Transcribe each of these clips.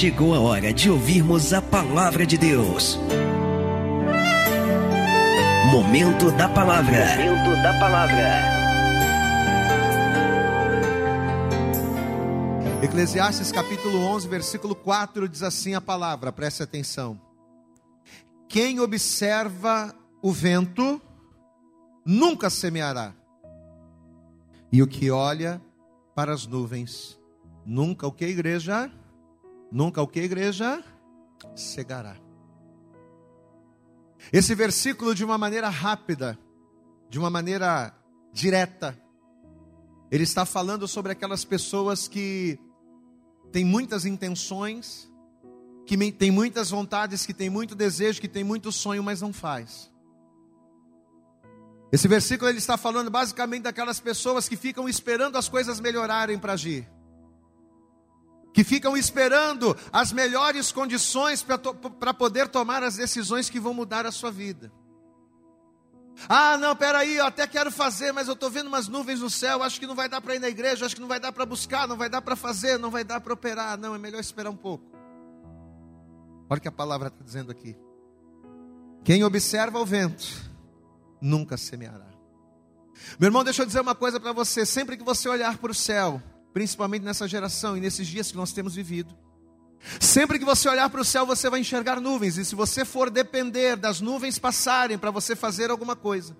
chegou a hora de ouvirmos a palavra de Deus. Momento da palavra. Momento da palavra. Eclesiastes capítulo 11, versículo 4 diz assim a palavra, preste atenção. Quem observa o vento nunca semeará, e o que olha para as nuvens nunca o que igreja? Nunca o que igreja? Cegará. Esse versículo, de uma maneira rápida, de uma maneira direta, ele está falando sobre aquelas pessoas que têm muitas intenções, que têm muitas vontades, que têm muito desejo, que têm muito sonho, mas não faz. Esse versículo ele está falando basicamente daquelas pessoas que ficam esperando as coisas melhorarem para agir que ficam esperando as melhores condições para poder tomar as decisões que vão mudar a sua vida. Ah, não, peraí, eu até quero fazer, mas eu estou vendo umas nuvens no céu, acho que não vai dar para ir na igreja, acho que não vai dar para buscar, não vai dar para fazer, não vai dar para operar. Não, é melhor esperar um pouco. Olha o que a palavra está dizendo aqui. Quem observa o vento, nunca semeará. Meu irmão, deixa eu dizer uma coisa para você: sempre que você olhar para o céu, principalmente nessa geração e nesses dias que nós temos vivido. Sempre que você olhar para o céu, você vai enxergar nuvens, e se você for depender das nuvens passarem para você fazer alguma coisa,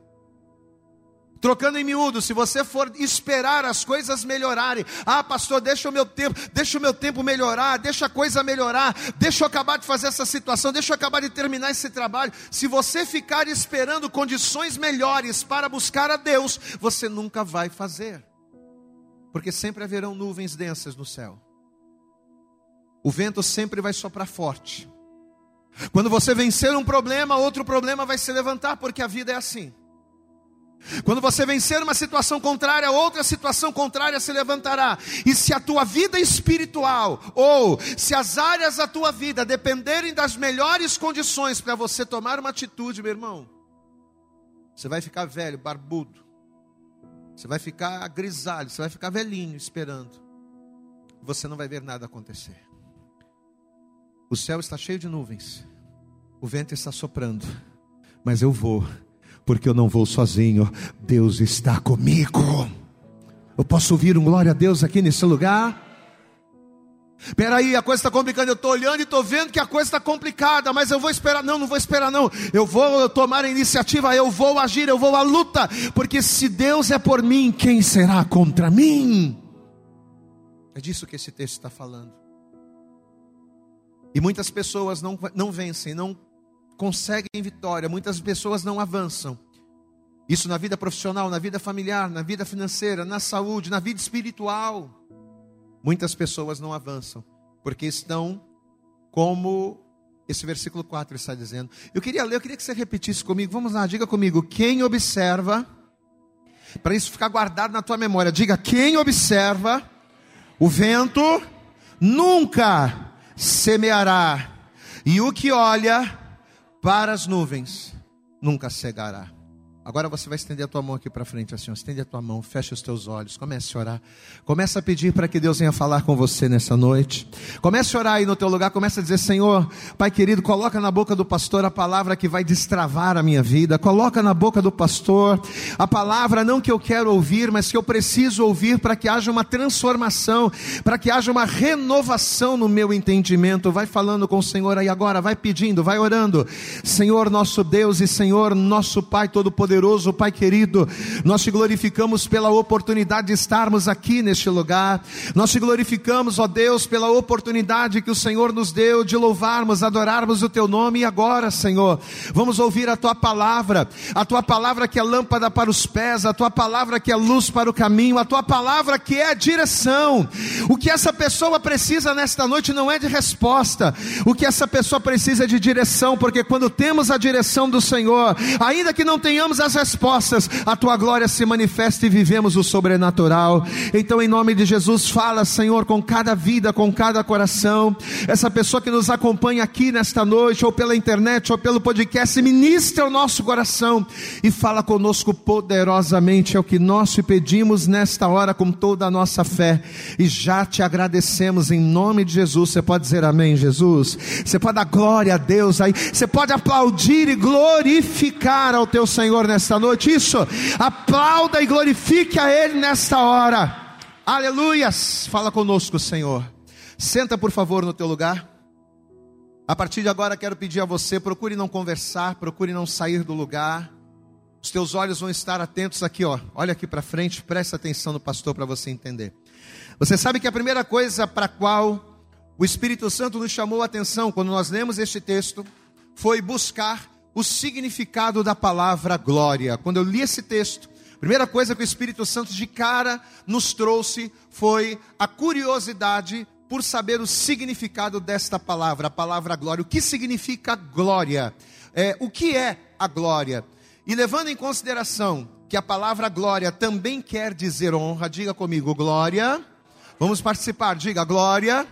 Trocando em miúdo, se você for esperar as coisas melhorarem, ah, pastor, deixa o meu tempo, deixa o meu tempo melhorar, deixa a coisa melhorar, deixa eu acabar de fazer essa situação, deixa eu acabar de terminar esse trabalho. Se você ficar esperando condições melhores para buscar a Deus, você nunca vai fazer porque sempre haverão nuvens densas no céu. O vento sempre vai soprar forte. Quando você vencer um problema, outro problema vai se levantar, porque a vida é assim. Quando você vencer uma situação contrária, outra situação contrária se levantará. E se a tua vida espiritual, ou se as áreas da tua vida dependerem das melhores condições para você tomar uma atitude, meu irmão, você vai ficar velho, barbudo, você vai ficar grisalho, você vai ficar velhinho esperando. Você não vai ver nada acontecer. O céu está cheio de nuvens. O vento está soprando. Mas eu vou, porque eu não vou sozinho. Deus está comigo. Eu posso ouvir um glória a Deus aqui nesse lugar? Peraí, a coisa está complicando. Eu estou olhando e estou vendo que a coisa está complicada, mas eu vou esperar. Não, não vou esperar, não. Eu vou tomar a iniciativa, eu vou agir, eu vou à luta. Porque se Deus é por mim, quem será contra mim? É disso que esse texto está falando. E muitas pessoas não, não vencem, não conseguem vitória, muitas pessoas não avançam. Isso na vida profissional, na vida familiar, na vida financeira, na saúde, na vida espiritual. Muitas pessoas não avançam, porque estão como esse versículo 4 está dizendo. Eu queria ler, eu queria que você repetisse comigo. Vamos lá, diga comigo. Quem observa, para isso ficar guardado na tua memória, diga: quem observa o vento nunca semeará, e o que olha para as nuvens nunca cegará. Agora você vai estender a tua mão aqui para frente, assim, estende a tua mão, fecha os teus olhos, comece a orar. Comece a pedir para que Deus venha falar com você nessa noite. Comece a orar aí no teu lugar, comece a dizer, Senhor, Pai querido, coloca na boca do pastor a palavra que vai destravar a minha vida. Coloca na boca do pastor a palavra não que eu quero ouvir, mas que eu preciso ouvir para que haja uma transformação, para que haja uma renovação no meu entendimento. Vai falando com o Senhor aí agora, vai pedindo, vai orando. Senhor nosso Deus e Senhor nosso Pai todo poderoso poderoso, Pai querido, nós te glorificamos pela oportunidade de estarmos aqui neste lugar, nós te glorificamos, ó Deus, pela oportunidade que o Senhor nos deu de louvarmos, adorarmos o teu nome. E agora, Senhor, vamos ouvir a tua palavra, a tua palavra que é lâmpada para os pés, a tua palavra que é luz para o caminho, a tua palavra que é direção. O que essa pessoa precisa nesta noite não é de resposta, o que essa pessoa precisa é de direção, porque quando temos a direção do Senhor, ainda que não tenhamos as respostas, a tua glória se manifesta e vivemos o sobrenatural. Então, em nome de Jesus, fala, Senhor, com cada vida, com cada coração. Essa pessoa que nos acompanha aqui nesta noite, ou pela internet, ou pelo podcast, ministra o nosso coração e fala conosco poderosamente. É o que nós te pedimos nesta hora com toda a nossa fé. E já te agradecemos em nome de Jesus. Você pode dizer amém, Jesus? Você pode dar glória a Deus aí. Você pode aplaudir e glorificar ao teu Senhor nesta noite. Isso. Aplauda e glorifique a Ele nesta hora. Aleluias. Fala conosco, Senhor. Senta, por favor, no teu lugar. A partir de agora, quero pedir a você: procure não conversar, procure não sair do lugar. Os teus olhos vão estar atentos aqui, ó. Olha aqui para frente, presta atenção no pastor para você entender. Você sabe que a primeira coisa para a qual o Espírito Santo nos chamou a atenção quando nós lemos este texto foi buscar o significado da palavra glória. Quando eu li esse texto, a primeira coisa que o Espírito Santo de cara nos trouxe foi a curiosidade por saber o significado desta palavra, a palavra glória. O que significa glória? É, o que é a glória? E levando em consideração que a palavra glória também quer dizer honra, diga comigo, glória. Vamos participar, diga glória.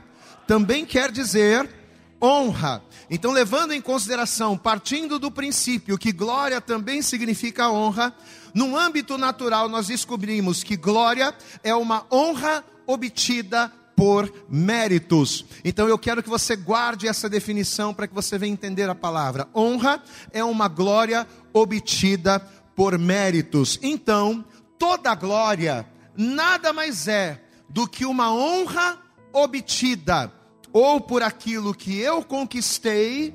Também quer dizer honra. Então, levando em consideração, partindo do princípio que glória também significa honra, no âmbito natural nós descobrimos que glória é uma honra obtida por méritos. Então eu quero que você guarde essa definição para que você venha entender a palavra. Honra é uma glória obtida por méritos. Então, toda glória nada mais é do que uma honra obtida ou por aquilo que eu conquistei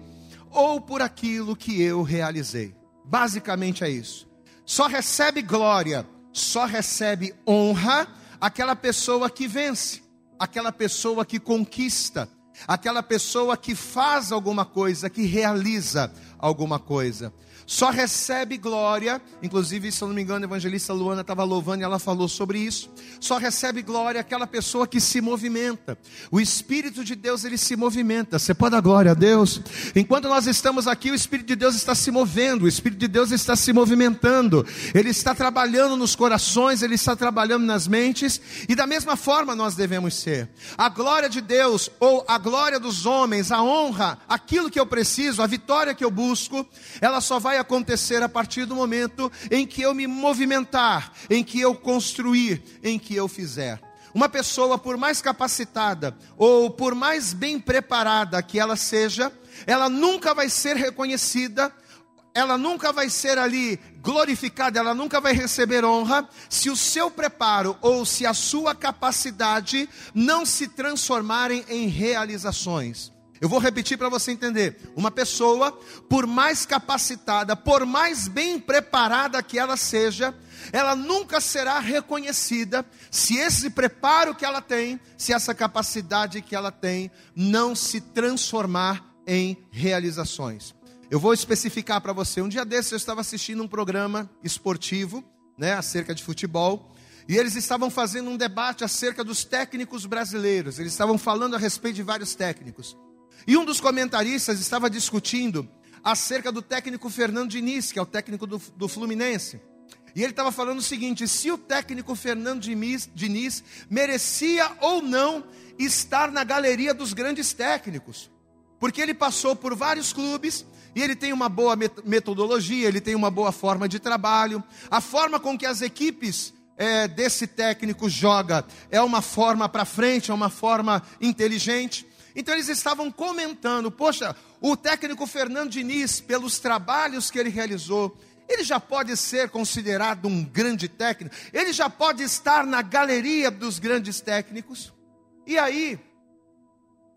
ou por aquilo que eu realizei. Basicamente é isso. Só recebe glória, só recebe honra aquela pessoa que vence aquela pessoa que conquista, aquela pessoa que faz alguma coisa, que realiza alguma coisa só recebe glória, inclusive, se eu não me engano, a evangelista Luana estava louvando e ela falou sobre isso. Só recebe glória aquela pessoa que se movimenta. O Espírito de Deus, ele se movimenta. Você pode dar glória a Deus? Enquanto nós estamos aqui, o Espírito de Deus está se movendo, o Espírito de Deus está se movimentando, ele está trabalhando nos corações, ele está trabalhando nas mentes, e da mesma forma nós devemos ser. A glória de Deus, ou a glória dos homens, a honra, aquilo que eu preciso, a vitória que eu busco, ela só vai vai acontecer a partir do momento em que eu me movimentar, em que eu construir, em que eu fizer. Uma pessoa, por mais capacitada ou por mais bem preparada que ela seja, ela nunca vai ser reconhecida, ela nunca vai ser ali glorificada, ela nunca vai receber honra, se o seu preparo ou se a sua capacidade não se transformarem em realizações. Eu vou repetir para você entender. Uma pessoa, por mais capacitada, por mais bem preparada que ela seja, ela nunca será reconhecida se esse preparo que ela tem, se essa capacidade que ela tem, não se transformar em realizações. Eu vou especificar para você. Um dia desses eu estava assistindo um programa esportivo, né, acerca de futebol, e eles estavam fazendo um debate acerca dos técnicos brasileiros. Eles estavam falando a respeito de vários técnicos. E um dos comentaristas estava discutindo acerca do técnico Fernando Diniz, que é o técnico do, do Fluminense. E ele estava falando o seguinte: se o técnico Fernando Diniz, merecia ou não estar na galeria dos grandes técnicos, porque ele passou por vários clubes e ele tem uma boa metodologia, ele tem uma boa forma de trabalho, a forma com que as equipes é, desse técnico joga é uma forma para frente, é uma forma inteligente. Então eles estavam comentando: poxa, o técnico Fernando Diniz, pelos trabalhos que ele realizou, ele já pode ser considerado um grande técnico, ele já pode estar na galeria dos grandes técnicos. E aí,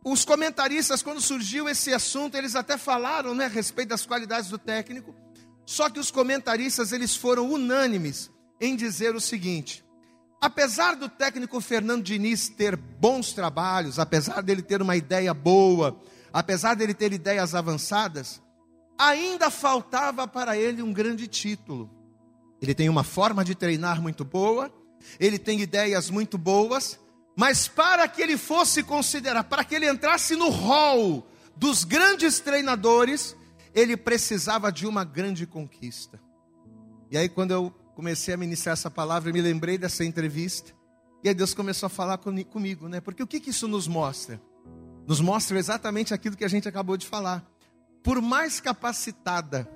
os comentaristas, quando surgiu esse assunto, eles até falaram né, a respeito das qualidades do técnico, só que os comentaristas eles foram unânimes em dizer o seguinte: Apesar do técnico Fernando Diniz ter bons trabalhos, apesar dele ter uma ideia boa, apesar dele ter ideias avançadas, ainda faltava para ele um grande título. Ele tem uma forma de treinar muito boa, ele tem ideias muito boas, mas para que ele fosse considerado, para que ele entrasse no hall dos grandes treinadores, ele precisava de uma grande conquista. E aí, quando eu comecei a ministrar essa palavra, me lembrei dessa entrevista. E aí Deus começou a falar comigo, né? Porque o que, que isso nos mostra? Nos mostra exatamente aquilo que a gente acabou de falar. Por mais capacitada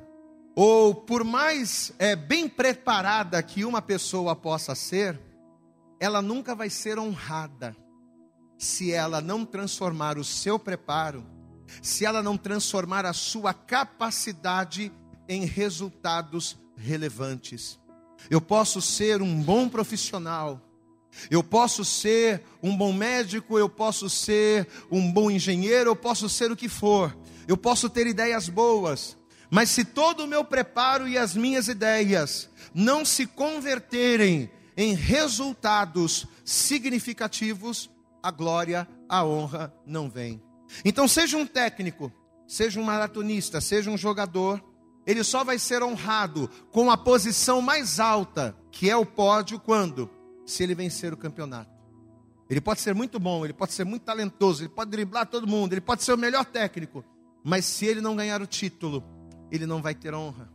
ou por mais é, bem preparada que uma pessoa possa ser, ela nunca vai ser honrada se ela não transformar o seu preparo, se ela não transformar a sua capacidade em resultados relevantes. Eu posso ser um bom profissional, eu posso ser um bom médico, eu posso ser um bom engenheiro, eu posso ser o que for, eu posso ter ideias boas, mas se todo o meu preparo e as minhas ideias não se converterem em resultados significativos, a glória, a honra não vem. Então, seja um técnico, seja um maratonista, seja um jogador, ele só vai ser honrado com a posição mais alta, que é o pódio, quando? Se ele vencer o campeonato. Ele pode ser muito bom, ele pode ser muito talentoso, ele pode driblar todo mundo, ele pode ser o melhor técnico, mas se ele não ganhar o título, ele não vai ter honra.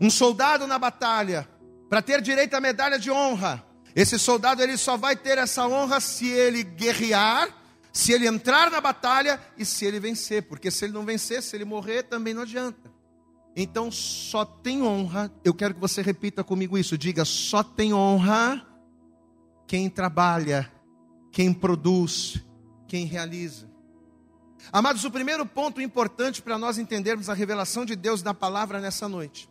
Um soldado na batalha, para ter direito à medalha de honra, esse soldado ele só vai ter essa honra se ele guerrear, se ele entrar na batalha e se ele vencer, porque se ele não vencer, se ele morrer, também não adianta. Então só tem honra, eu quero que você repita comigo isso, diga: só tem honra quem trabalha, quem produz, quem realiza. Amados, o primeiro ponto importante para nós entendermos a revelação de Deus da palavra nessa noite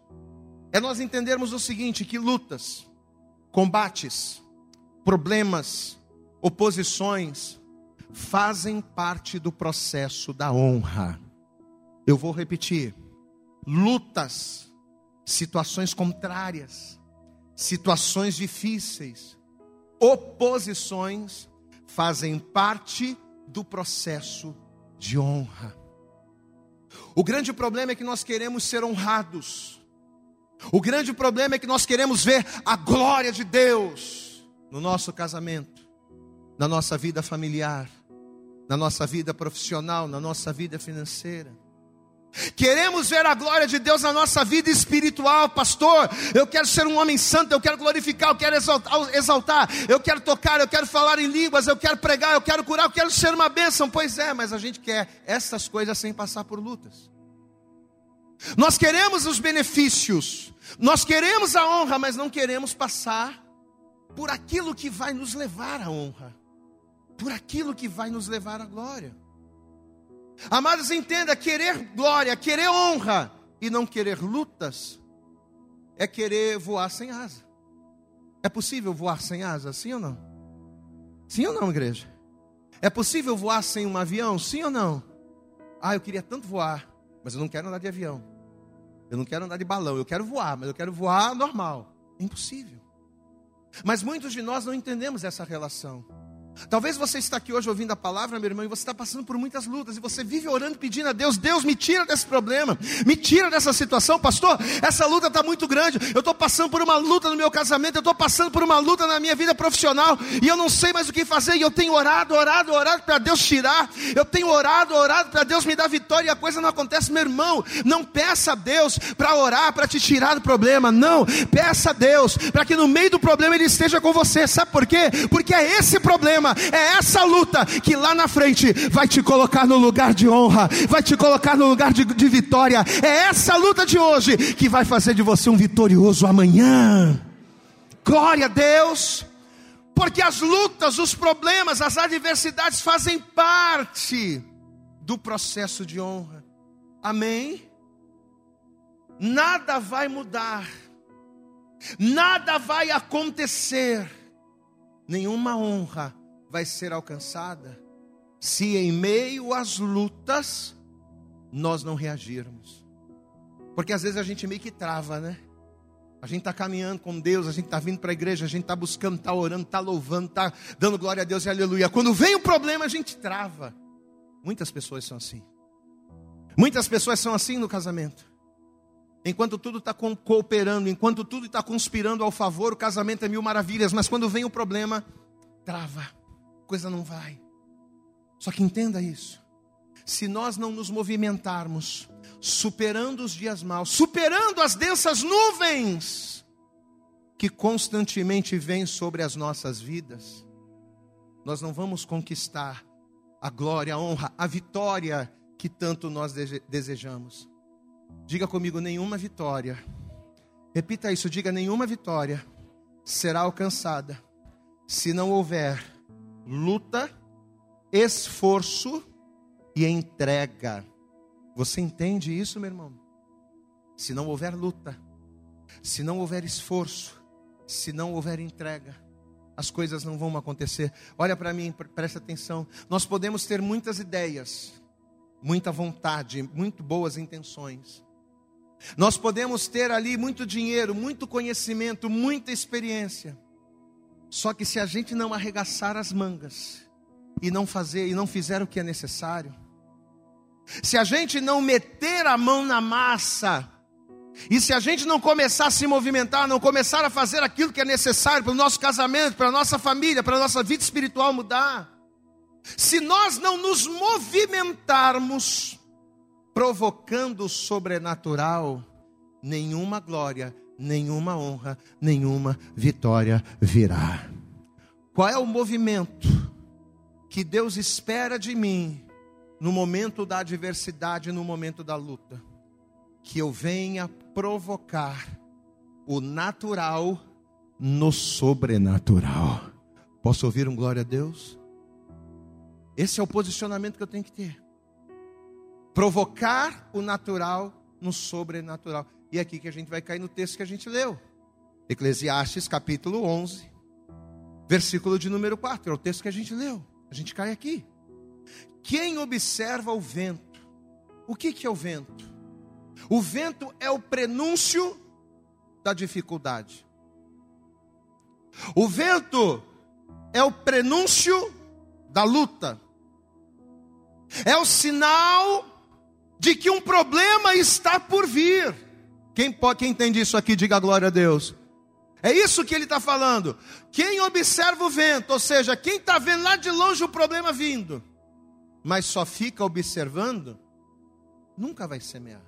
é nós entendermos o seguinte: que lutas, combates, problemas, oposições fazem parte do processo da honra. Eu vou repetir lutas, situações contrárias, situações difíceis, oposições fazem parte do processo de honra. O grande problema é que nós queremos ser honrados. O grande problema é que nós queremos ver a glória de Deus no nosso casamento, na nossa vida familiar, na nossa vida profissional, na nossa vida financeira. Queremos ver a glória de Deus na nossa vida espiritual, pastor. Eu quero ser um homem santo, eu quero glorificar, eu quero exaltar, eu quero tocar, eu quero falar em línguas, eu quero pregar, eu quero curar, eu quero ser uma bênção. Pois é, mas a gente quer essas coisas sem passar por lutas. Nós queremos os benefícios, nós queremos a honra, mas não queremos passar por aquilo que vai nos levar à honra, por aquilo que vai nos levar à glória. Amados, entenda: querer glória, querer honra e não querer lutas, é querer voar sem asa. É possível voar sem asa, sim ou não? Sim ou não, igreja? É possível voar sem um avião, sim ou não? Ah, eu queria tanto voar, mas eu não quero andar de avião. Eu não quero andar de balão, eu quero voar, mas eu quero voar normal. É impossível. Mas muitos de nós não entendemos essa relação. Talvez você está aqui hoje ouvindo a palavra, meu irmão, e você está passando por muitas lutas, e você vive orando, pedindo a Deus, Deus, me tira desse problema, me tira dessa situação, pastor, essa luta está muito grande, eu estou passando por uma luta no meu casamento, eu estou passando por uma luta na minha vida profissional, e eu não sei mais o que fazer, e eu tenho orado, orado, orado para Deus tirar, eu tenho orado, orado para Deus me dar vitória, e a coisa não acontece, meu irmão, não peça a Deus para orar, para te tirar do problema, não, peça a Deus, para que no meio do problema Ele esteja com você, sabe por quê? Porque é esse problema problema, é essa luta que lá na frente vai te colocar no lugar de honra, vai te colocar no lugar de, de vitória. É essa luta de hoje que vai fazer de você um vitorioso amanhã. Glória a Deus, porque as lutas, os problemas, as adversidades fazem parte do processo de honra. Amém? Nada vai mudar, nada vai acontecer, nenhuma honra vai ser alcançada se em meio às lutas nós não reagirmos. Porque às vezes a gente meio que trava, né? A gente está caminhando com Deus, a gente está vindo para a igreja, a gente está buscando, está orando, está louvando, está dando glória a Deus e aleluia. Quando vem o problema, a gente trava. Muitas pessoas são assim. Muitas pessoas são assim no casamento. Enquanto tudo está cooperando, enquanto tudo está conspirando ao favor, o casamento é mil maravilhas, mas quando vem o problema, trava coisa não vai. Só que entenda isso. se nós não nos movimentarmos, superando os dias maus, superando as densas nuvens que constantemente vêm sobre as nossas vidas, nós não vamos conquistar a glória, a honra, a vitória que tanto nós desejamos. Diga comigo, nenhuma vitória. Repita isso, diga: nenhuma vitória será alcançada se não houver luta, esforço e entrega. Você entende isso, meu irmão? Se não houver luta, se não houver esforço, se não houver entrega, as coisas não vão acontecer. Olha para mim, presta atenção. Nós podemos ter muitas ideias, muita vontade, muito boas intenções. Nós podemos ter ali muito dinheiro, muito conhecimento, muita experiência. Só que se a gente não arregaçar as mangas e não fazer e não fizer o que é necessário, se a gente não meter a mão na massa, e se a gente não começar a se movimentar, não começar a fazer aquilo que é necessário para o nosso casamento, para a nossa família, para a nossa vida espiritual mudar, se nós não nos movimentarmos, provocando o sobrenatural, nenhuma glória, nenhuma honra, nenhuma vitória virá. Qual é o movimento que Deus espera de mim no momento da adversidade, no momento da luta? Que eu venha provocar o natural no sobrenatural. Posso ouvir um glória a Deus? Esse é o posicionamento que eu tenho que ter. Provocar o natural no sobrenatural. E é aqui que a gente vai cair no texto que a gente leu. Eclesiastes capítulo 11, versículo de número 4. É o texto que a gente leu. A gente cai aqui. Quem observa o vento? O que, que é o vento? O vento é o prenúncio da dificuldade. O vento é o prenúncio da luta. É o sinal de que um problema está por vir. Quem, pode, quem entende isso aqui, diga glória a Deus. É isso que ele está falando. Quem observa o vento, ou seja, quem está vendo lá de longe o problema vindo, mas só fica observando, nunca vai semear.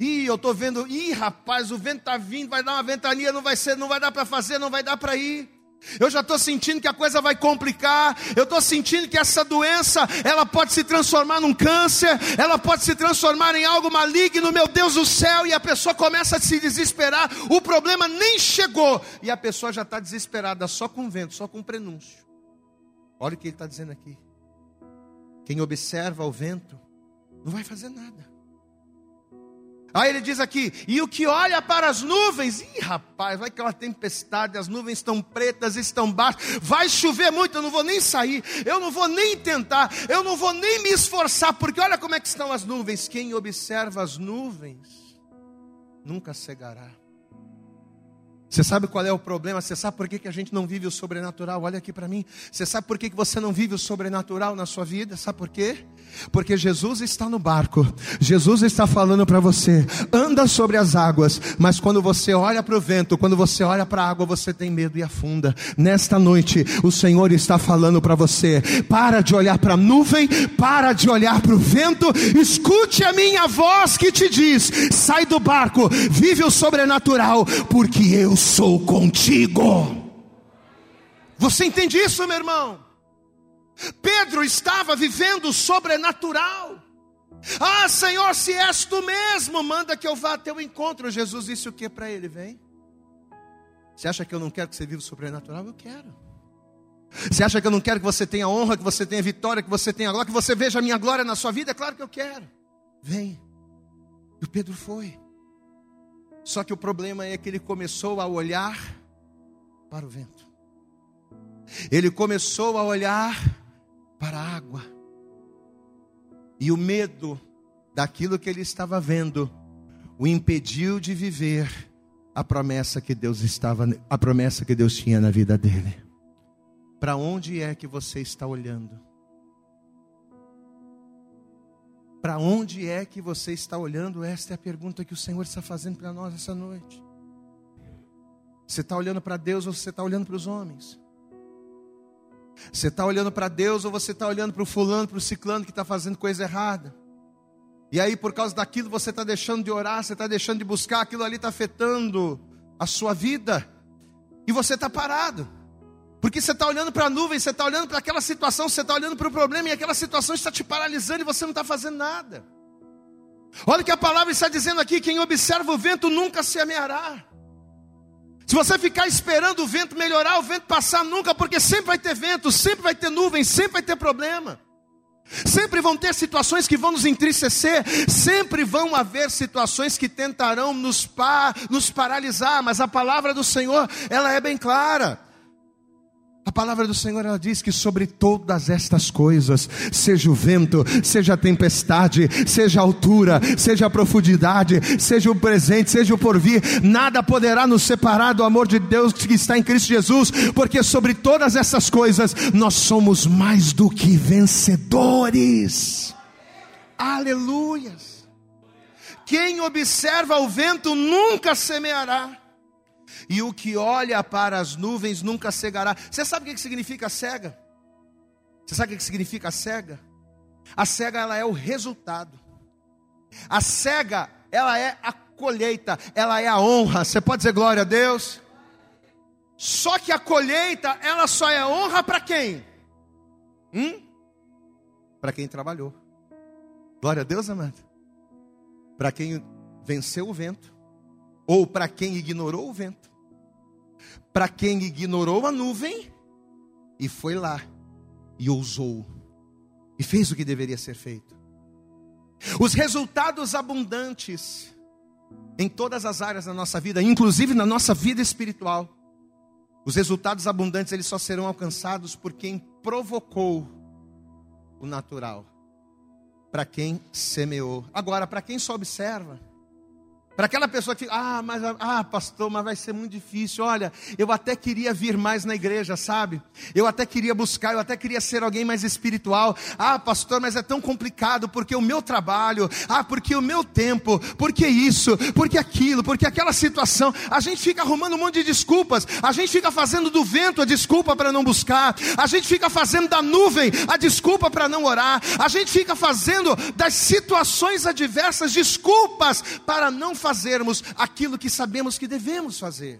Ih, eu estou vendo, ih, rapaz, o vento está vindo, vai dar uma ventania, não vai ser, não vai dar para fazer, não vai dar para ir. Eu já estou sentindo que a coisa vai complicar. Eu estou sentindo que essa doença, ela pode se transformar num câncer, ela pode se transformar em algo maligno, meu Deus do céu, e a pessoa começa a se desesperar. O problema nem chegou e a pessoa já está desesperada só com vento, só com prenúncio. Olha o que ele está dizendo aqui. Quem observa o vento não vai fazer nada. Aí ele diz aqui: e o que olha para as nuvens, ih rapaz, vai aquela tempestade, as nuvens estão pretas, estão baixas, vai chover muito, eu não vou nem sair, eu não vou nem tentar, eu não vou nem me esforçar, porque olha como é que estão as nuvens. Quem observa as nuvens nunca cegará. Você sabe qual é o problema? Você sabe por que, que a gente não vive o sobrenatural? Olha aqui para mim. Você sabe por que, que você não vive o sobrenatural na sua vida? Sabe por quê? Porque Jesus está no barco. Jesus está falando para você: anda sobre as águas. Mas quando você olha para o vento, quando você olha para a água, você tem medo e afunda. Nesta noite, o Senhor está falando para você: para de olhar para a nuvem, para de olhar para o vento. Escute a minha voz que te diz: sai do barco, vive o sobrenatural, porque eu sou contigo. Você entende isso, meu irmão? Pedro estava vivendo o sobrenatural. Ah, Senhor, se és tu mesmo, manda que eu vá a teu encontro. Jesus disse o que para ele? Vem. Você acha que eu não quero que você viva o sobrenatural? Eu quero. Você acha que eu não quero que você tenha honra, que você tenha vitória, que você tenha glória, que você veja a minha glória na sua vida? É claro que eu quero. Vem. E o Pedro foi. Só que o problema é que ele começou a olhar para o vento. Ele começou a olhar para a água. E o medo daquilo que ele estava vendo o impediu de viver a promessa que Deus estava, a promessa que Deus tinha na vida dele. Para onde é que você está olhando? Para onde é que você está olhando? Esta é a pergunta que o Senhor está fazendo para nós essa noite. Você está olhando para Deus ou você está olhando para os homens? Você está olhando para Deus ou você está olhando para o fulano, para o ciclano que está fazendo coisa errada? E aí, por causa daquilo, você está deixando de orar, você está deixando de buscar, aquilo ali está afetando a sua vida. E você está parado. Porque você está olhando para a nuvem, você está olhando para aquela situação, você está olhando para o problema, e aquela situação está te paralisando e você não está fazendo nada. Olha o que a palavra está dizendo aqui: quem observa o vento nunca se ameará. Se você ficar esperando o vento melhorar, o vento passar, nunca, porque sempre vai ter vento, sempre vai ter nuvem, sempre vai ter problema. Sempre vão ter situações que vão nos entristecer, sempre vão haver situações que tentarão nos, pa, nos paralisar, mas a palavra do Senhor, ela é bem clara. A palavra do Senhor ela diz que sobre todas estas coisas, seja o vento, seja a tempestade, seja a altura, seja a profundidade, seja o presente, seja o porvir, nada poderá nos separar do amor de Deus que está em Cristo Jesus, porque sobre todas essas coisas nós somos mais do que vencedores. Aleluias. Quem observa o vento nunca semeará e o que olha para as nuvens nunca cegará. Você sabe o que significa cega? Você sabe o que significa cega? A cega ela é o resultado. A cega ela é a colheita, ela é a honra. Você pode dizer glória a Deus? Só que a colheita ela só é honra para quem? Hum? Para quem trabalhou. Glória a Deus, amado. Para quem venceu o vento ou para quem ignorou o vento para quem ignorou a nuvem e foi lá e ousou e fez o que deveria ser feito. Os resultados abundantes em todas as áreas da nossa vida, inclusive na nossa vida espiritual. Os resultados abundantes eles só serão alcançados por quem provocou o natural, para quem semeou. Agora, para quem só observa, para aquela pessoa que, ah, mas, ah, pastor, mas vai ser muito difícil. Olha, eu até queria vir mais na igreja, sabe? Eu até queria buscar, eu até queria ser alguém mais espiritual. Ah, pastor, mas é tão complicado porque o meu trabalho, ah, porque o meu tempo, porque isso, porque aquilo, porque aquela situação. A gente fica arrumando um monte de desculpas. A gente fica fazendo do vento a desculpa para não buscar. A gente fica fazendo da nuvem a desculpa para não orar. A gente fica fazendo das situações adversas desculpas para não fazermos aquilo que sabemos que devemos fazer.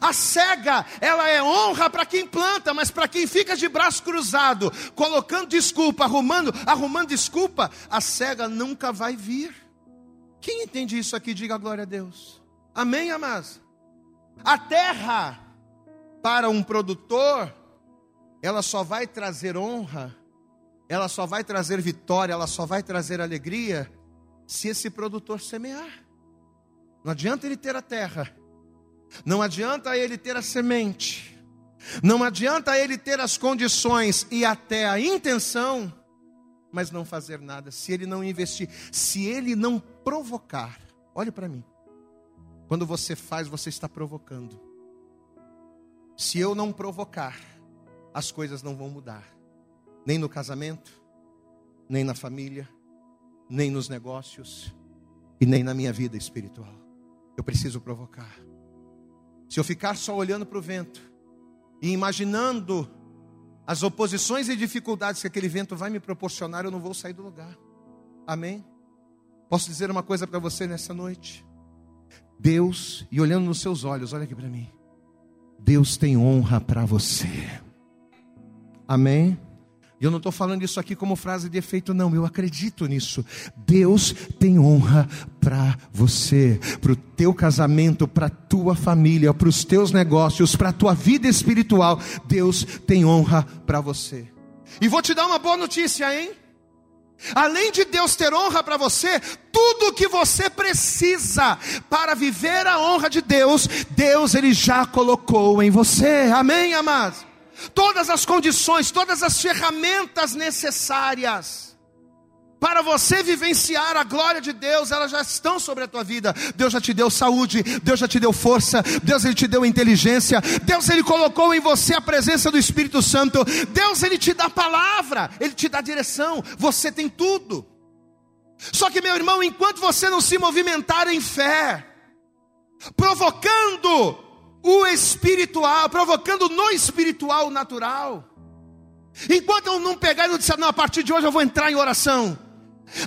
A cega, ela é honra para quem planta, mas para quem fica de braço cruzado, colocando desculpa, arrumando, arrumando desculpa, a cega nunca vai vir. Quem entende isso aqui, diga glória a Deus. Amém, amados? A terra, para um produtor, ela só vai trazer honra, ela só vai trazer vitória, ela só vai trazer alegria se esse produtor semear. Não adianta ele ter a terra, não adianta ele ter a semente, não adianta ele ter as condições e até a intenção, mas não fazer nada, se ele não investir, se ele não provocar. Olhe para mim. Quando você faz, você está provocando. Se eu não provocar, as coisas não vão mudar. Nem no casamento, nem na família, nem nos negócios e nem na minha vida espiritual. Eu preciso provocar. Se eu ficar só olhando para o vento e imaginando as oposições e dificuldades que aquele vento vai me proporcionar, eu não vou sair do lugar. Amém? Posso dizer uma coisa para você nessa noite? Deus, e olhando nos seus olhos, olha aqui para mim. Deus tem honra para você. Amém? E eu não estou falando isso aqui como frase de efeito, não. Eu acredito nisso. Deus tem honra para você, para o teu casamento, para a tua família, para os teus negócios, para a tua vida espiritual. Deus tem honra para você. E vou te dar uma boa notícia, hein? Além de Deus ter honra para você, tudo o que você precisa para viver a honra de Deus, Deus ele já colocou em você. Amém, amados? Todas as condições, todas as ferramentas necessárias para você vivenciar a glória de Deus, elas já estão sobre a tua vida. Deus já te deu saúde, Deus já te deu força, Deus ele te deu inteligência, Deus ele colocou em você a presença do Espírito Santo, Deus ele te dá palavra, ele te dá direção, você tem tudo. Só que meu irmão, enquanto você não se movimentar em fé, provocando o espiritual, provocando no espiritual o natural. Enquanto eu não pegar e não disser, não, a partir de hoje eu vou entrar em oração,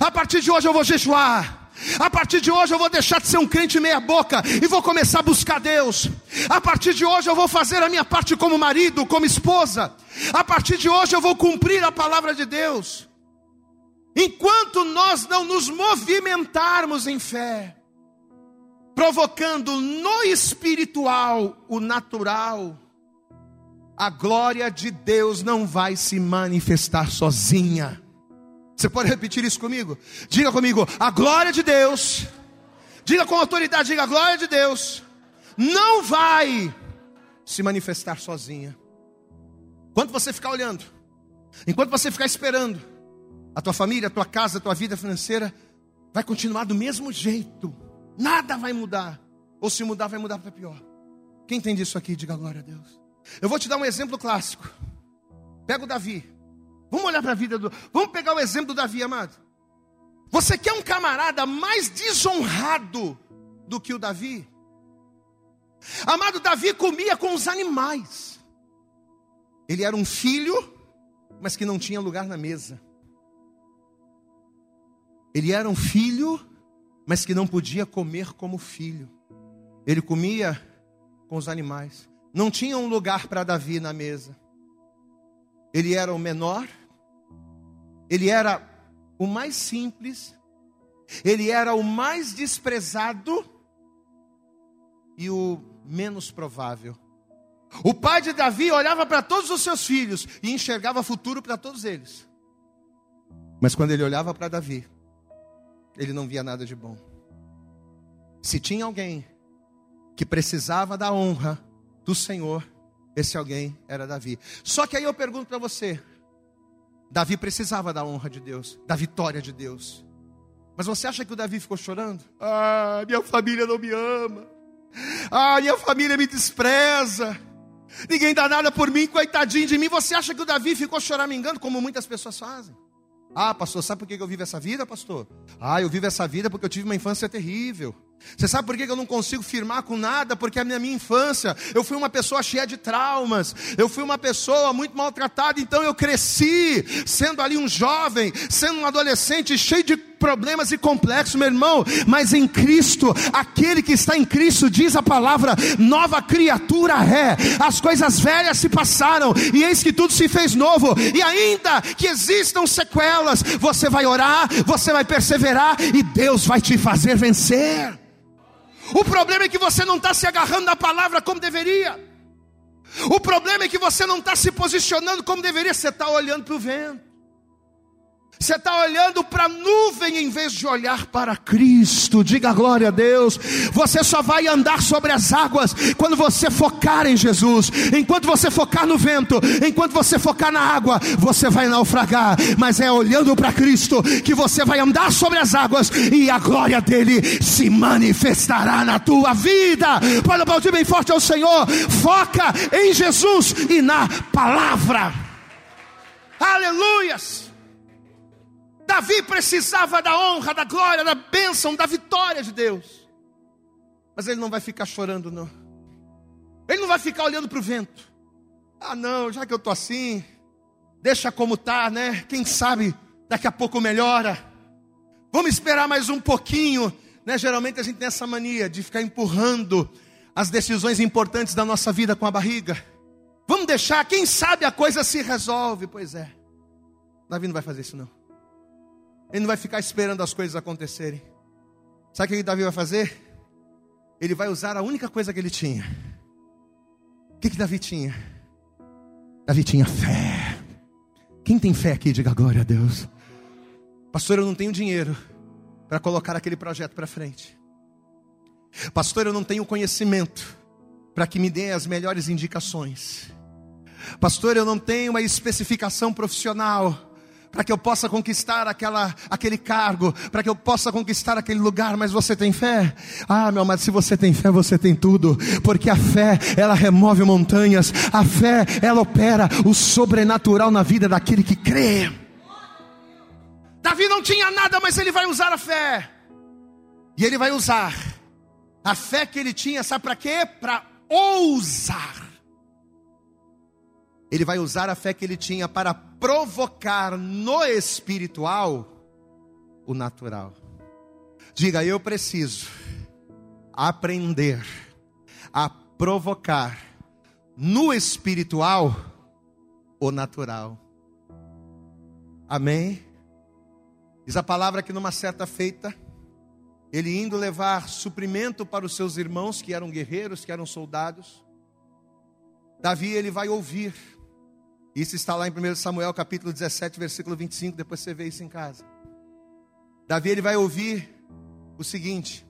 a partir de hoje eu vou jejuar, a partir de hoje eu vou deixar de ser um crente meia-boca e vou começar a buscar Deus. A partir de hoje eu vou fazer a minha parte como marido, como esposa. A partir de hoje eu vou cumprir a palavra de Deus. Enquanto nós não nos movimentarmos em fé, provocando no espiritual o natural, a glória de Deus não vai se manifestar sozinha. Você pode repetir isso comigo? Diga comigo, a glória de Deus, diga com autoridade, diga a glória de Deus, não vai se manifestar sozinha. Enquanto você ficar olhando, enquanto você ficar esperando, a tua família, a tua casa, a tua vida financeira vai continuar do mesmo jeito, nada vai mudar, ou se mudar, vai mudar para pior. Quem entende isso aqui, diga glória a Deus. Eu vou te dar um exemplo clássico. Pega o Davi. Vamos olhar para a vida do. Vamos pegar o exemplo do Davi, amado. Você quer um camarada mais desonrado do que o Davi? Amado, Davi comia com os animais. Ele era um filho, mas que não tinha lugar na mesa. Ele era um filho, mas que não podia comer como filho. Ele comia com os animais. Não tinha um lugar para Davi na mesa. Ele era o menor, ele era o mais simples, ele era o mais desprezado e o menos provável. O pai de Davi olhava para todos os seus filhos e enxergava futuro para todos eles. Mas quando ele olhava para Davi, ele não via nada de bom. Se tinha alguém que precisava da honra do Senhor, esse alguém era Davi. Só que aí eu pergunto para você: Davi precisava da honra de Deus, da vitória de Deus. Mas você acha que o Davi ficou chorando? Ah, minha família não me ama. Ah, minha família me despreza. Ninguém dá nada por mim, coitadinho de mim. Você acha que o Davi ficou choramingando, como muitas pessoas fazem? Ah, pastor, sabe por que eu vivo essa vida, pastor? Ah, eu vivo essa vida porque eu tive uma infância terrível. Você sabe por que eu não consigo firmar com nada? Porque na minha infância eu fui uma pessoa cheia de traumas, eu fui uma pessoa muito maltratada, então eu cresci sendo ali um jovem, sendo um adolescente cheio de problemas e complexos, meu irmão, mas em Cristo, aquele que está em Cristo, diz a palavra, nova criatura é, as coisas velhas se passaram, e eis que tudo se fez novo, e ainda que existam sequelas, você vai orar, você vai perseverar, e Deus vai te fazer vencer. O problema é que você não está se agarrando na palavra como deveria. O problema é que você não está se posicionando como deveria. Você está olhando para o vento. Você está olhando para a nuvem em vez de olhar para Cristo. Diga glória a Deus. Você só vai andar sobre as águas quando você focar em Jesus. Enquanto você focar no vento, enquanto você focar na água, você vai naufragar. Mas é olhando para Cristo que você vai andar sobre as águas e a glória dele se manifestará na tua vida. Pode aplaudir bem forte ao Senhor. Foca em Jesus e na palavra. Aleluias. Davi precisava da honra, da glória, da bênção, da vitória de Deus. Mas ele não vai ficar chorando, não. Ele não vai ficar olhando para o vento. Ah, não, já que eu estou assim, deixa como está, né? Quem sabe daqui a pouco melhora. Vamos esperar mais um pouquinho. Né? Geralmente a gente tem essa mania de ficar empurrando as decisões importantes da nossa vida com a barriga. Vamos deixar, quem sabe a coisa se resolve. Pois é. Davi não vai fazer isso, não. Ele não vai ficar esperando as coisas acontecerem. Sabe o que Davi vai fazer? Ele vai usar a única coisa que ele tinha. O que, que Davi tinha? Davi tinha fé. Quem tem fé aqui, diga glória a Deus. Pastor, eu não tenho dinheiro para colocar aquele projeto para frente. Pastor, eu não tenho conhecimento para que me dê as melhores indicações. Pastor, eu não tenho uma especificação profissional para que eu possa conquistar aquela, aquele cargo, para que eu possa conquistar aquele lugar, mas você tem fé? Ah, meu amado, se você tem fé, você tem tudo, porque a fé, ela remove montanhas, a fé, ela opera o sobrenatural na vida daquele que crê. Davi não tinha nada, mas ele vai usar a fé, e ele vai usar a fé que ele tinha, sabe para quê? Para ousar. Ele vai usar a fé que ele tinha para provocar no espiritual o natural. Diga, eu preciso aprender a provocar no espiritual o natural. Amém? Diz a palavra que numa certa feita, ele indo levar suprimento para os seus irmãos que eram guerreiros, que eram soldados, Davi ele vai ouvir. Isso está lá em 1 Samuel capítulo 17, versículo 25, depois você vê isso em casa. Davi ele vai ouvir o seguinte: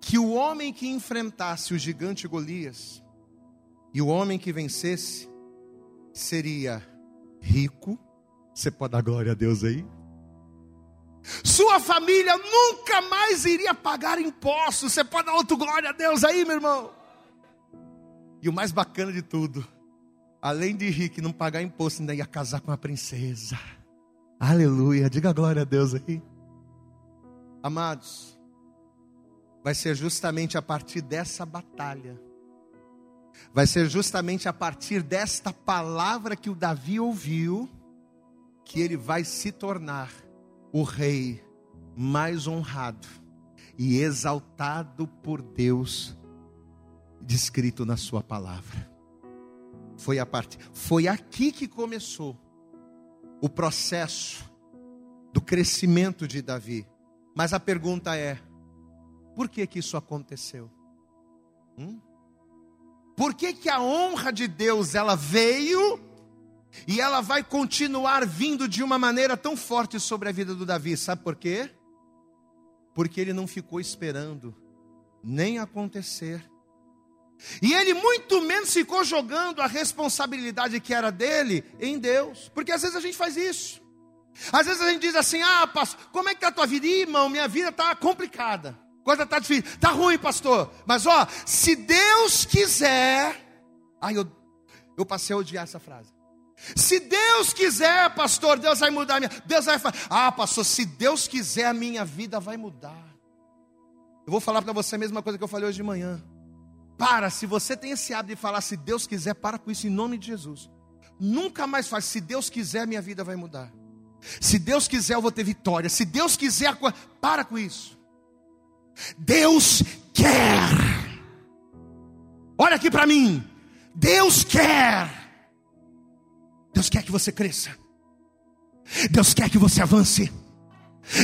que o homem que enfrentasse o gigante Golias e o homem que vencesse seria rico. Você pode dar glória a Deus aí? Sua família nunca mais iria pagar impostos. Você pode dar outro glória a Deus aí, meu irmão? E o mais bacana de tudo, além de rico e não pagar imposto, ainda ia casar com uma princesa. Aleluia, diga glória a Deus aí. Amados, vai ser justamente a partir dessa batalha, vai ser justamente a partir desta palavra que o Davi ouviu, que ele vai se tornar o rei mais honrado e exaltado por Deus, descrito na sua palavra. Foi a parte, foi aqui que começou o processo do crescimento de Davi. Mas a pergunta é: por que que isso aconteceu? Hum? Por que que a honra de Deus ela veio e ela vai continuar vindo de uma maneira tão forte sobre a vida do Davi? Sabe por quê? Porque ele não ficou esperando nem acontecer. E ele muito menos ficou jogando a responsabilidade que era dele em Deus. Porque às vezes a gente faz isso. Às vezes a gente diz assim: ah, pastor, como é que está a tua vida? Ih, irmão, minha vida está complicada. Coisa está difícil. Está ruim, pastor. Mas ó, se Deus quiser. Ai, eu, eu passei a odiar essa frase. Se Deus quiser, pastor, Deus vai mudar a minha. Deus vai falar. Ah, pastor, se Deus quiser, a minha vida vai mudar. Eu vou falar para você a mesma coisa que eu falei hoje de manhã. Para, se você tem esse hábito de falar, se Deus quiser, para com isso em nome de Jesus. Nunca mais faz, se Deus quiser, minha vida vai mudar. Se Deus quiser, eu vou ter vitória. Se Deus quiser, para com isso. Deus quer. Olha aqui para mim. Deus quer. Deus quer que você cresça. Deus quer que você avance.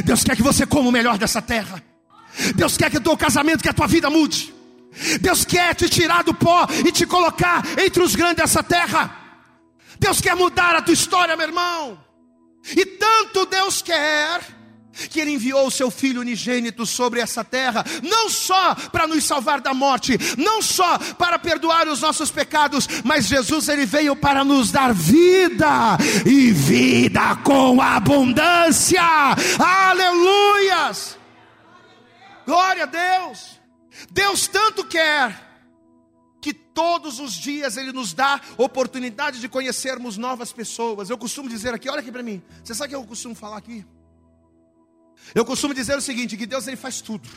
Deus quer que você coma o melhor dessa terra. Deus quer que o teu casamento, que a tua vida mude. Deus quer te tirar do pó e te colocar entre os grandes dessa terra. Deus quer mudar a tua história, meu irmão. E tanto Deus quer que Ele enviou o Seu Filho unigênito sobre essa terra, não só para nos salvar da morte, não só para perdoar os nossos pecados, mas Jesus Ele veio para nos dar vida e vida com abundância. Aleluias! Glória a Deus! Deus tanto quer que todos os dias Ele nos dá oportunidade de conhecermos novas pessoas. Eu costumo dizer aqui, olha aqui para mim. Você sabe o que eu costumo falar aqui? Eu costumo dizer o seguinte: que Deus ele faz tudo.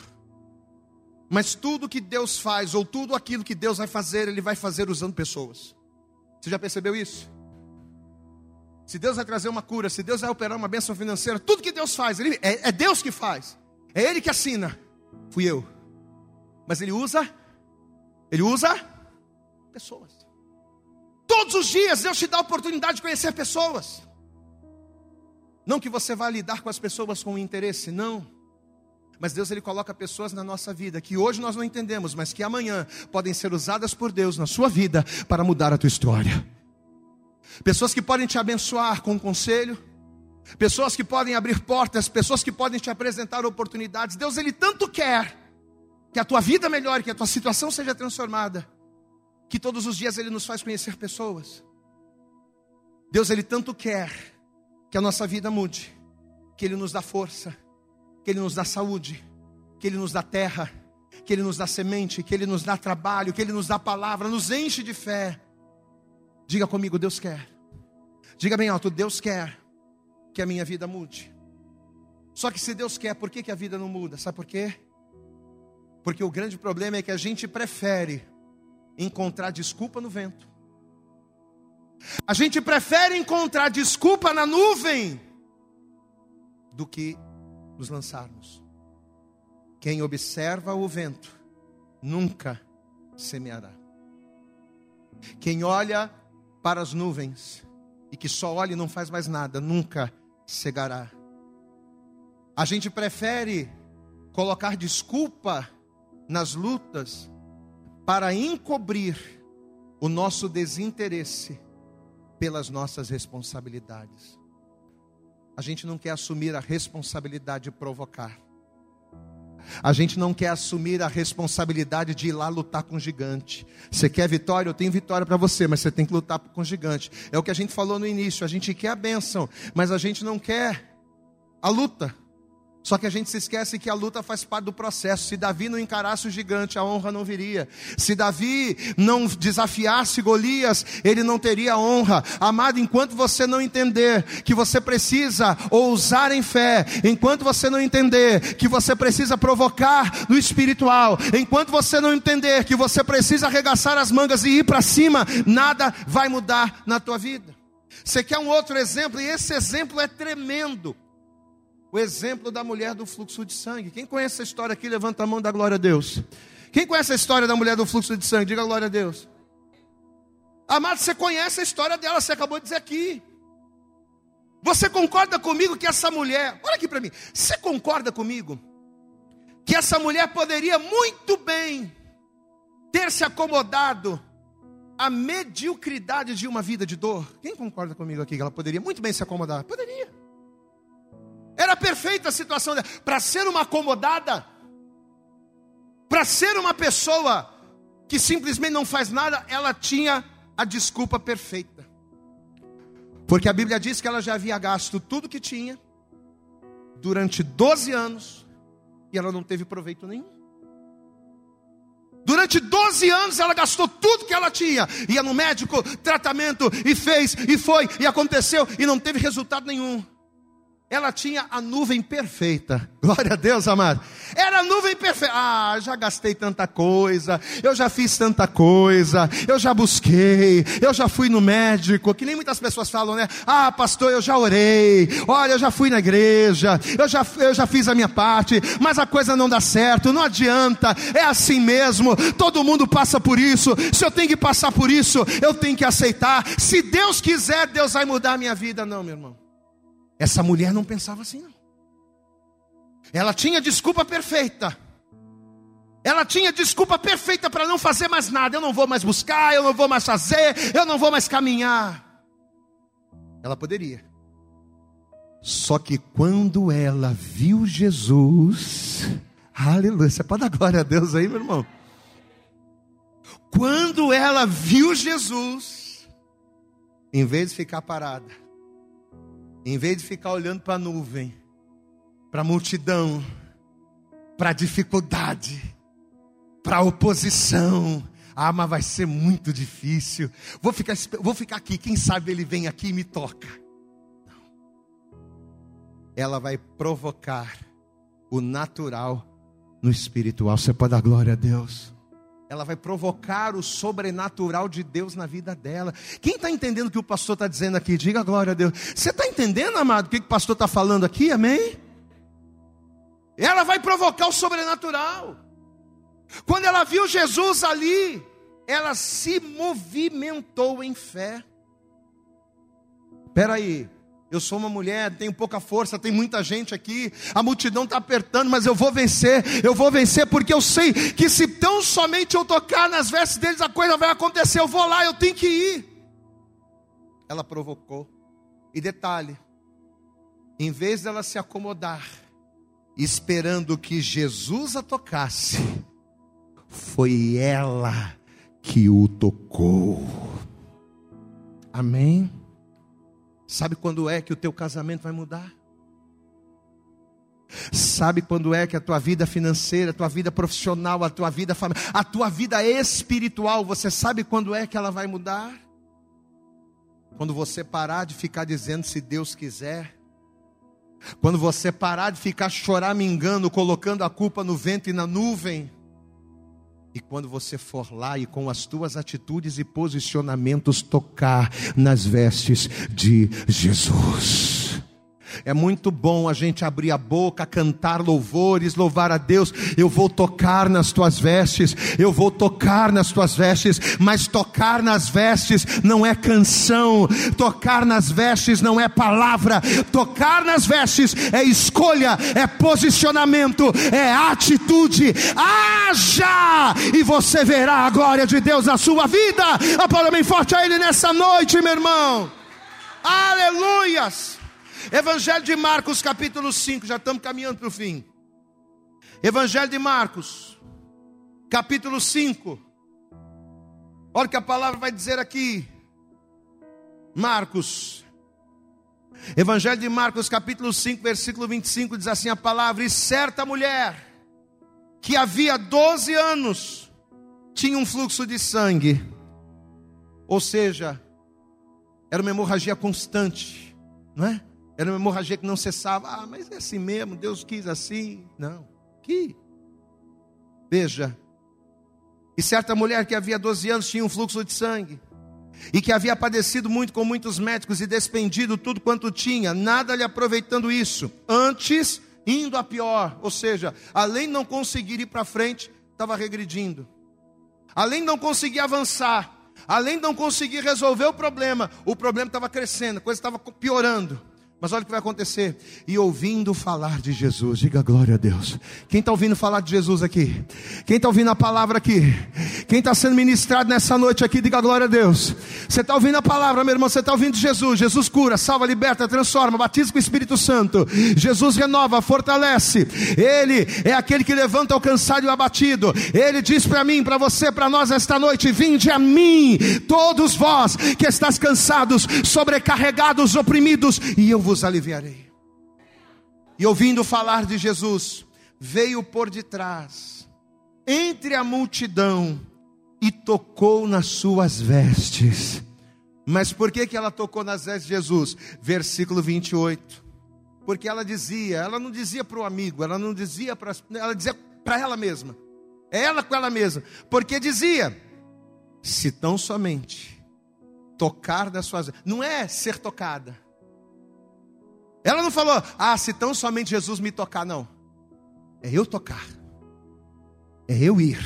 Mas tudo que Deus faz, ou tudo aquilo que Deus vai fazer, Ele vai fazer usando pessoas. Você já percebeu isso? Se Deus vai trazer uma cura, se Deus vai operar uma bênção financeira, tudo que Deus faz, ele, é, é Deus que faz. É Ele que assina. Fui eu. Mas Ele usa, Ele usa pessoas. Todos os dias Deus te dá a oportunidade de conhecer pessoas. Não que você vá lidar com as pessoas com interesse, não. Mas Deus ele coloca pessoas na nossa vida que hoje nós não entendemos, mas que amanhã podem ser usadas por Deus na sua vida para mudar a tua história. Pessoas que podem te abençoar com um conselho, pessoas que podem abrir portas, pessoas que podem te apresentar oportunidades. Deus ele tanto quer que a tua vida melhore, que a tua situação seja transformada, que todos os dias Ele nos faz conhecer pessoas. Deus, Ele tanto quer que a nossa vida mude, que Ele nos dá força, que Ele nos dá saúde, que Ele nos dá terra, que Ele nos dá semente, que Ele nos dá trabalho, que Ele nos dá palavra, nos enche de fé. Diga comigo, Deus quer. Diga bem alto, Deus quer que a minha vida mude. Só que se Deus quer, por que, que a vida não muda? Sabe por quê? Porque o grande problema é que a gente prefere encontrar desculpa no vento. A gente prefere encontrar desculpa na nuvem do que nos lançarmos. Quem observa o vento nunca semeará. Quem olha para as nuvens e que só olha e não faz mais nada, nunca cegará. A gente prefere colocar desculpa nas lutas para encobrir o nosso desinteresse pelas nossas responsabilidades. A gente não quer assumir a responsabilidade de provocar. A gente não quer assumir a responsabilidade de ir lá lutar com o gigante. Você quer vitória? Eu tenho vitória para você, mas você tem que lutar com o gigante. É o que a gente falou no início. A gente quer a bênção, mas a gente não quer a luta. Só que a gente se esquece que a luta faz parte do processo. Se Davi não encarasse o gigante, a honra não viria. Se Davi não desafiasse Golias, ele não teria honra. Amado, enquanto você não entender que você precisa ousar em fé, enquanto você não entender que você precisa provocar no espiritual, enquanto você não entender que você precisa arregaçar as mangas e ir para cima, nada vai mudar na tua vida. Você quer um outro exemplo? E esse exemplo é tremendo. O exemplo da mulher do fluxo de sangue. Quem conhece essa história aqui, levanta a mão da glória a Deus. Quem conhece a história da mulher do fluxo de sangue? Diga glória a Deus. Amado, você conhece a história dela, você acabou de dizer aqui. Você concorda comigo que essa mulher, olha aqui para mim, você concorda comigo que essa mulher poderia muito bem ter se acomodado à mediocridade de uma vida de dor? Quem concorda comigo aqui que ela poderia muito bem se acomodar? Poderia. Era perfeita a situação dela. Para ser uma acomodada, para ser uma pessoa que simplesmente não faz nada, ela tinha a desculpa perfeita. Porque a Bíblia diz que ela já havia gasto tudo que tinha durante 12 anos e ela não teve proveito nenhum. Durante 12 anos ela gastou tudo que ela tinha, ia no médico, tratamento, e fez, e foi, e aconteceu, e não teve resultado nenhum. Ela tinha a nuvem perfeita. Glória a Deus, amado. Era a nuvem perfeita. Ah, já gastei tanta coisa. Eu já fiz tanta coisa. Eu já busquei. Eu já fui no médico. Que nem muitas pessoas falam, né? Ah, pastor, eu já orei. Olha, eu já fui na igreja. Eu já, eu já fiz a minha parte. Mas a coisa não dá certo. Não adianta. É assim mesmo. Todo mundo passa por isso. Se eu tenho que passar por isso, eu tenho que aceitar. Se Deus quiser, Deus vai mudar a minha vida. Não, meu irmão. Essa mulher não pensava assim, não. Ela tinha desculpa perfeita. Ela tinha desculpa perfeita para não fazer mais nada. Eu não vou mais buscar, eu não vou mais fazer, eu não vou mais caminhar. Ela poderia. Só que quando ela viu Jesus, aleluia, você pode dar glória a Deus aí, meu irmão. Quando ela viu Jesus, em vez de ficar parada, em vez de ficar olhando para a nuvem, para a multidão, para a dificuldade, para a oposição, ah, mas vai ser muito difícil. Vou ficar, vou ficar aqui, quem sabe ele vem aqui e me toca. Não. Ela vai provocar o natural no espiritual. Você pode dar glória a Deus ela vai provocar o sobrenatural de Deus na vida dela. Quem está entendendo o que o pastor está dizendo aqui? Diga glória a Deus. Você está entendendo, amado, o que o pastor está falando aqui? Amém? Ela vai provocar o sobrenatural. Quando ela viu Jesus ali, ela se movimentou em fé. Espera aí, eu sou uma mulher, tenho pouca força, tem muita gente aqui, a multidão está apertando, mas eu vou vencer, eu vou vencer, porque eu sei que se tão somente eu tocar nas vestes deles, a coisa vai acontecer, eu vou lá, eu tenho que ir. Ela provocou. E detalhe, em vez dela se acomodar, esperando que Jesus a tocasse, foi ela que o tocou. Amém? Sabe quando é que o teu casamento vai mudar? Sabe quando é que a tua vida financeira, a tua vida profissional, a tua vida familiar, a tua vida espiritual, você sabe quando é que ela vai mudar? Quando você parar de ficar dizendo se Deus quiser. Quando você parar de ficar choramingando, colocando a culpa no vento e na nuvem. E quando você for lá e com as tuas atitudes e posicionamentos tocar nas vestes de Jesus. É muito bom a gente abrir a boca, cantar louvores, louvar a Deus. Eu vou tocar nas tuas vestes, eu vou tocar nas tuas vestes, mas tocar nas vestes não é canção, tocar nas vestes não é palavra, tocar nas vestes é escolha, é posicionamento, é atitude. Haja! E você verá a glória de Deus na sua vida. Aplauda bem forte a Ele nessa noite, meu irmão. Aleluias! Evangelho de Marcos, capítulo 5, já estamos caminhando para o fim. Evangelho de Marcos, capítulo 5. Olha o que a palavra vai dizer aqui. Marcos. Evangelho de Marcos, capítulo 5, versículo 25, diz assim a palavra: E certa mulher, que havia 12 anos, tinha um fluxo de sangue. Ou seja, era uma hemorragia constante, não é? Era uma hemorragia que não cessava. Ah, mas é assim mesmo, Deus quis assim. Não. Que? Veja. E certa mulher que havia 12 anos tinha um fluxo de sangue. E que havia padecido muito com muitos médicos e despendido tudo quanto tinha, nada lhe aproveitando isso. Antes, indo a pior. Ou seja, além de não conseguir ir para frente, estava regredindo. Além de não conseguir avançar, além de não conseguir resolver o problema, o problema estava crescendo, a coisa estava piorando. Mas olha o que vai acontecer. E ouvindo falar de Jesus, diga glória a Deus. Quem está ouvindo falar de Jesus aqui? Quem está ouvindo a palavra aqui? Quem está sendo ministrado nessa noite aqui, diga glória a Deus. Você está ouvindo a palavra, meu irmão, você está ouvindo Jesus. Jesus cura, salva, liberta, transforma, batiza com o Espírito Santo. Jesus renova, fortalece. Ele é aquele que levanta o cansado e o abatido. Ele diz para mim, para você, para nós esta noite: Vinde a mim, todos vós que estás cansados, sobrecarregados, oprimidos, e eu vos aliviarei. E ouvindo falar de Jesus, veio por detrás, entre a multidão, e tocou nas suas vestes. Mas por que, que ela tocou nas vestes de Jesus? Versículo 28. Porque ela dizia, ela não dizia para o amigo, ela não dizia para, ela dizia para ela mesma. É ela com ela mesma. Porque dizia: se tão somente tocar das suas, não é ser tocada ela não falou, ah, se tão somente Jesus me tocar, não. É eu tocar, é eu ir,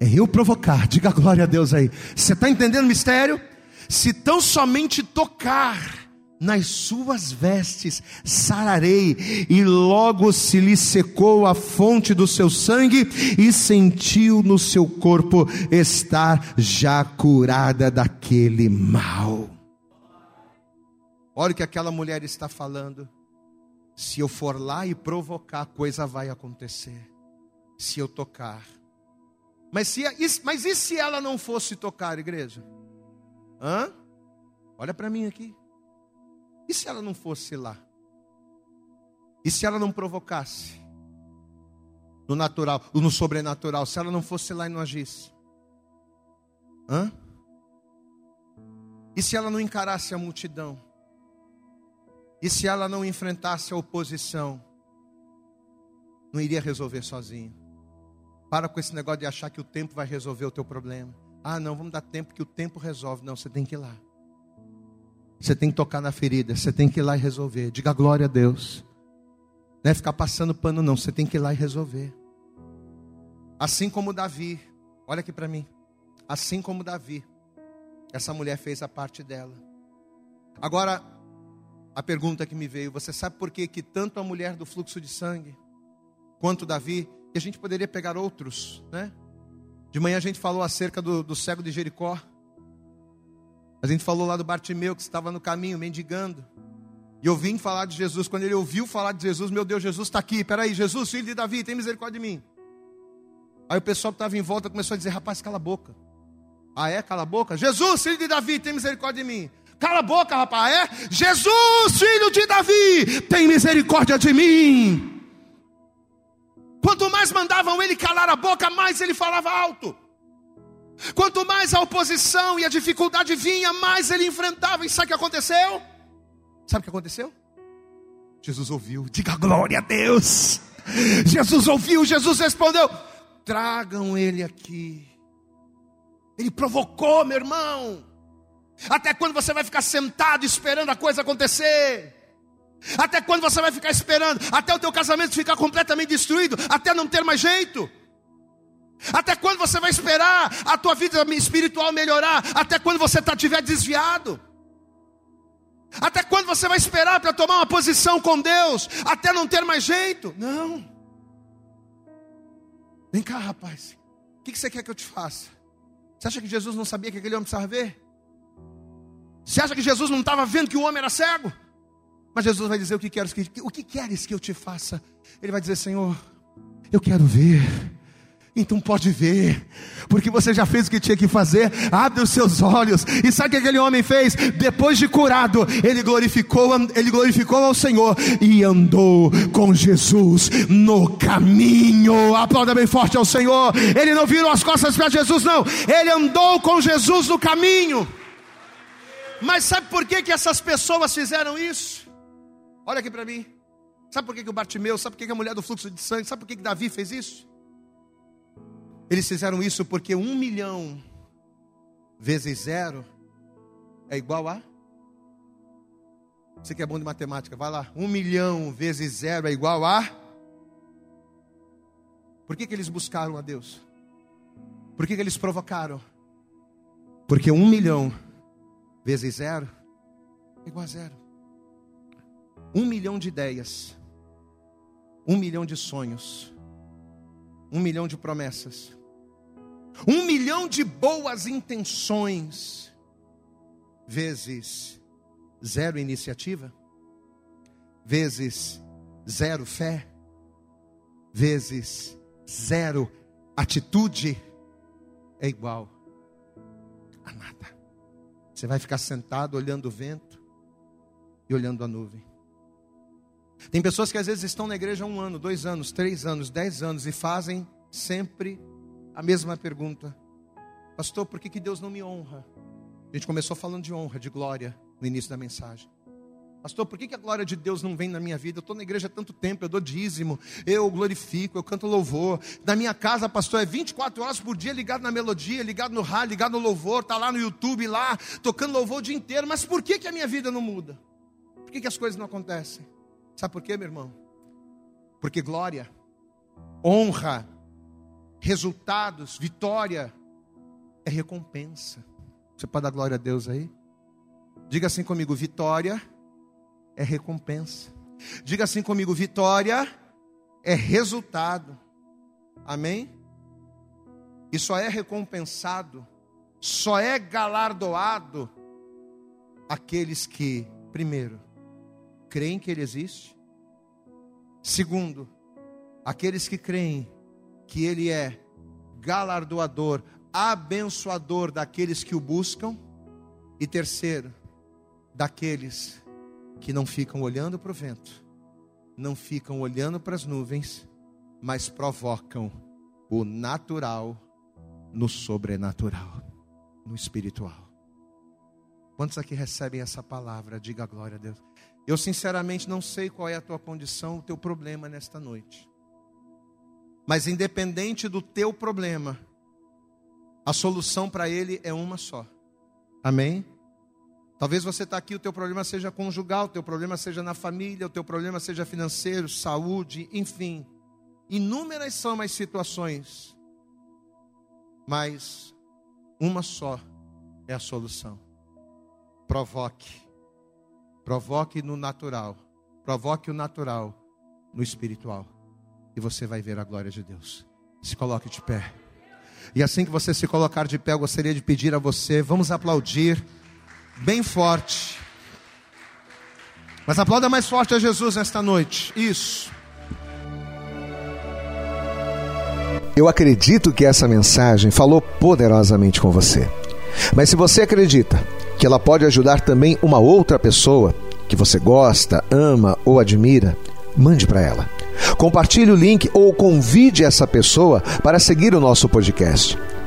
é eu provocar. Diga glória a Deus aí. Você está entendendo o mistério? Se tão somente tocar nas suas vestes, sararei, e logo se lhe secou a fonte do seu sangue, e sentiu no seu corpo estar já curada daquele mal. Olha o que aquela mulher está falando. Se eu for lá e provocar, coisa vai acontecer. Se eu tocar. Mas, se, mas e se ela não fosse tocar, igreja? Hã? Olha para mim aqui. E se ela não fosse lá? E se ela não provocasse? No natural, no sobrenatural, se ela não fosse lá e não agisse? Hã? E se ela não encarasse a multidão? E se ela não enfrentasse a oposição, não iria resolver sozinho. Para com esse negócio de achar que o tempo vai resolver o teu problema. Ah, não, vamos dar tempo que o tempo resolve. Não, você tem que ir lá. Você tem que tocar na ferida, você tem que ir lá e resolver. Diga glória a Deus. Não é ficar passando pano, não. Você tem que ir lá e resolver. Assim como Davi, olha aqui para mim. Assim como Davi, essa mulher fez a parte dela. Agora, a pergunta que me veio: você sabe por que, que tanto a mulher do fluxo de sangue, quanto Davi, e a gente poderia pegar outros, né? De manhã a gente falou acerca do, do cego de Jericó. A gente falou lá do Bartimeu que estava no caminho, mendigando. E eu vim falar de Jesus. Quando ele ouviu falar de Jesus, meu Deus, Jesus está aqui. Peraí, Jesus, filho de Davi, tem misericórdia de mim. Aí o pessoal que estava em volta começou a dizer: Rapaz, cala a boca. Ah, é? Cala a boca? Jesus, filho de Davi, tem misericórdia de mim. Cala a boca, rapaz. É? Jesus, filho de Davi, tem misericórdia de mim. Quanto mais mandavam ele calar a boca, mais ele falava alto. Quanto mais a oposição e a dificuldade vinha, mais ele enfrentava. E sabe o que aconteceu? Sabe o que aconteceu? Jesus ouviu. Diga glória a Deus. Jesus ouviu, Jesus respondeu: tragam ele aqui. Ele provocou, meu irmão. Até quando você vai ficar sentado esperando a coisa acontecer? Até quando você vai ficar esperando? Até o teu casamento ficar completamente destruído, até não ter mais jeito? Até quando você vai esperar a tua vida espiritual melhorar? Até quando você tá, tiver desviado? Até quando você vai esperar para tomar uma posição com Deus? Até não ter mais jeito? Não. Vem cá, rapaz. O que você quer que eu te faça? Você acha que Jesus não sabia que aquele homem precisava ver? Você acha que Jesus não estava vendo que o homem era cego? Mas Jesus vai dizer: O que queres que, o que, queres que eu te faça? Ele vai dizer: Senhor, eu quero ver. Então pode ver, porque você já fez o que tinha que fazer. Abre os seus olhos. E sabe o que aquele homem fez? Depois de curado, ele glorificou, ele glorificou ao Senhor e andou com Jesus no caminho. Aplauda bem forte ao Senhor. Ele não virou as costas para Jesus, não. Ele andou com Jesus no caminho. Mas sabe por que, que essas pessoas fizeram isso? Olha aqui para mim. Sabe por que, que o Bartimeu, sabe por que, que a mulher do fluxo de sangue, sabe por que, que Davi fez isso? Eles fizeram isso porque um milhão vezes zero é igual a. Você que é bom de matemática, vai lá. Um milhão vezes zero é igual a. Por que, que eles buscaram a Deus? Por que, que eles provocaram? Porque um milhão vezes zero? É igual a zero. Um milhão de ideias, um milhão de sonhos, um milhão de promessas, um milhão de boas intenções, vezes zero iniciativa, vezes zero fé, vezes zero atitude, é igual. Você vai ficar sentado olhando o vento e olhando a nuvem. Tem pessoas que às vezes estão na igreja um ano, dois anos, três anos, dez anos e fazem sempre a mesma pergunta: Pastor, por que, que Deus não me honra? A gente começou falando de honra, de glória no início da mensagem. Pastor, por que, a glória de Deus não vem na minha vida? Eu estou na igreja há tanto tempo, eu dou dízimo, eu glorifico, eu canto louvor. Na minha casa, pastor, é 24 horas por dia ligado na melodia, ligado no rádio, ligado no louvor, está lá no YouTube, lá, tocando louvor o dia inteiro. Mas por que, que a minha vida não muda? Por que, que as coisas não acontecem? Sabe por quê, meu irmão? Porque glória, honra, resultados, vitória é recompensa. Você pode dar glória a Deus aí? Diga assim comigo: vitória é recompensa. Diga assim comigo: vitória é resultado. Amém? E só é recompensado, só é galardoado aqueles que, primeiro, creem que Ele existe. Segundo, aqueles que creem que Ele é galardoador, abençoador daqueles que o buscam. E terceiro, daqueles que não ficam olhando para o vento, não ficam olhando para as nuvens, mas provocam o natural no sobrenatural, no espiritual. Quantos aqui recebem essa palavra? Diga glória a Deus. Eu sinceramente não sei qual é a tua condição, o teu problema nesta noite. Mas independente do teu problema, a solução para ele é uma só. Amém? Talvez você está aqui, o teu problema seja conjugal, o teu problema seja na família, o teu problema seja financeiro, saúde, enfim. Inúmeras são as situações. Mas uma só é a solução. Provoque Provoque no natural. Provoque o natural no espiritual. E você vai ver a glória de Deus. Se coloque de pé. E assim que você se colocar de pé, eu gostaria de pedir a você, vamos aplaudir bem forte. Mas aplauda mais forte a Jesus nesta noite. Isso. Eu acredito que essa mensagem falou poderosamente com você. Mas se você acredita que ela pode ajudar também uma outra pessoa que você gosta, ama ou admira, mande para ela. Compartilhe o link ou convide essa pessoa para seguir o nosso podcast.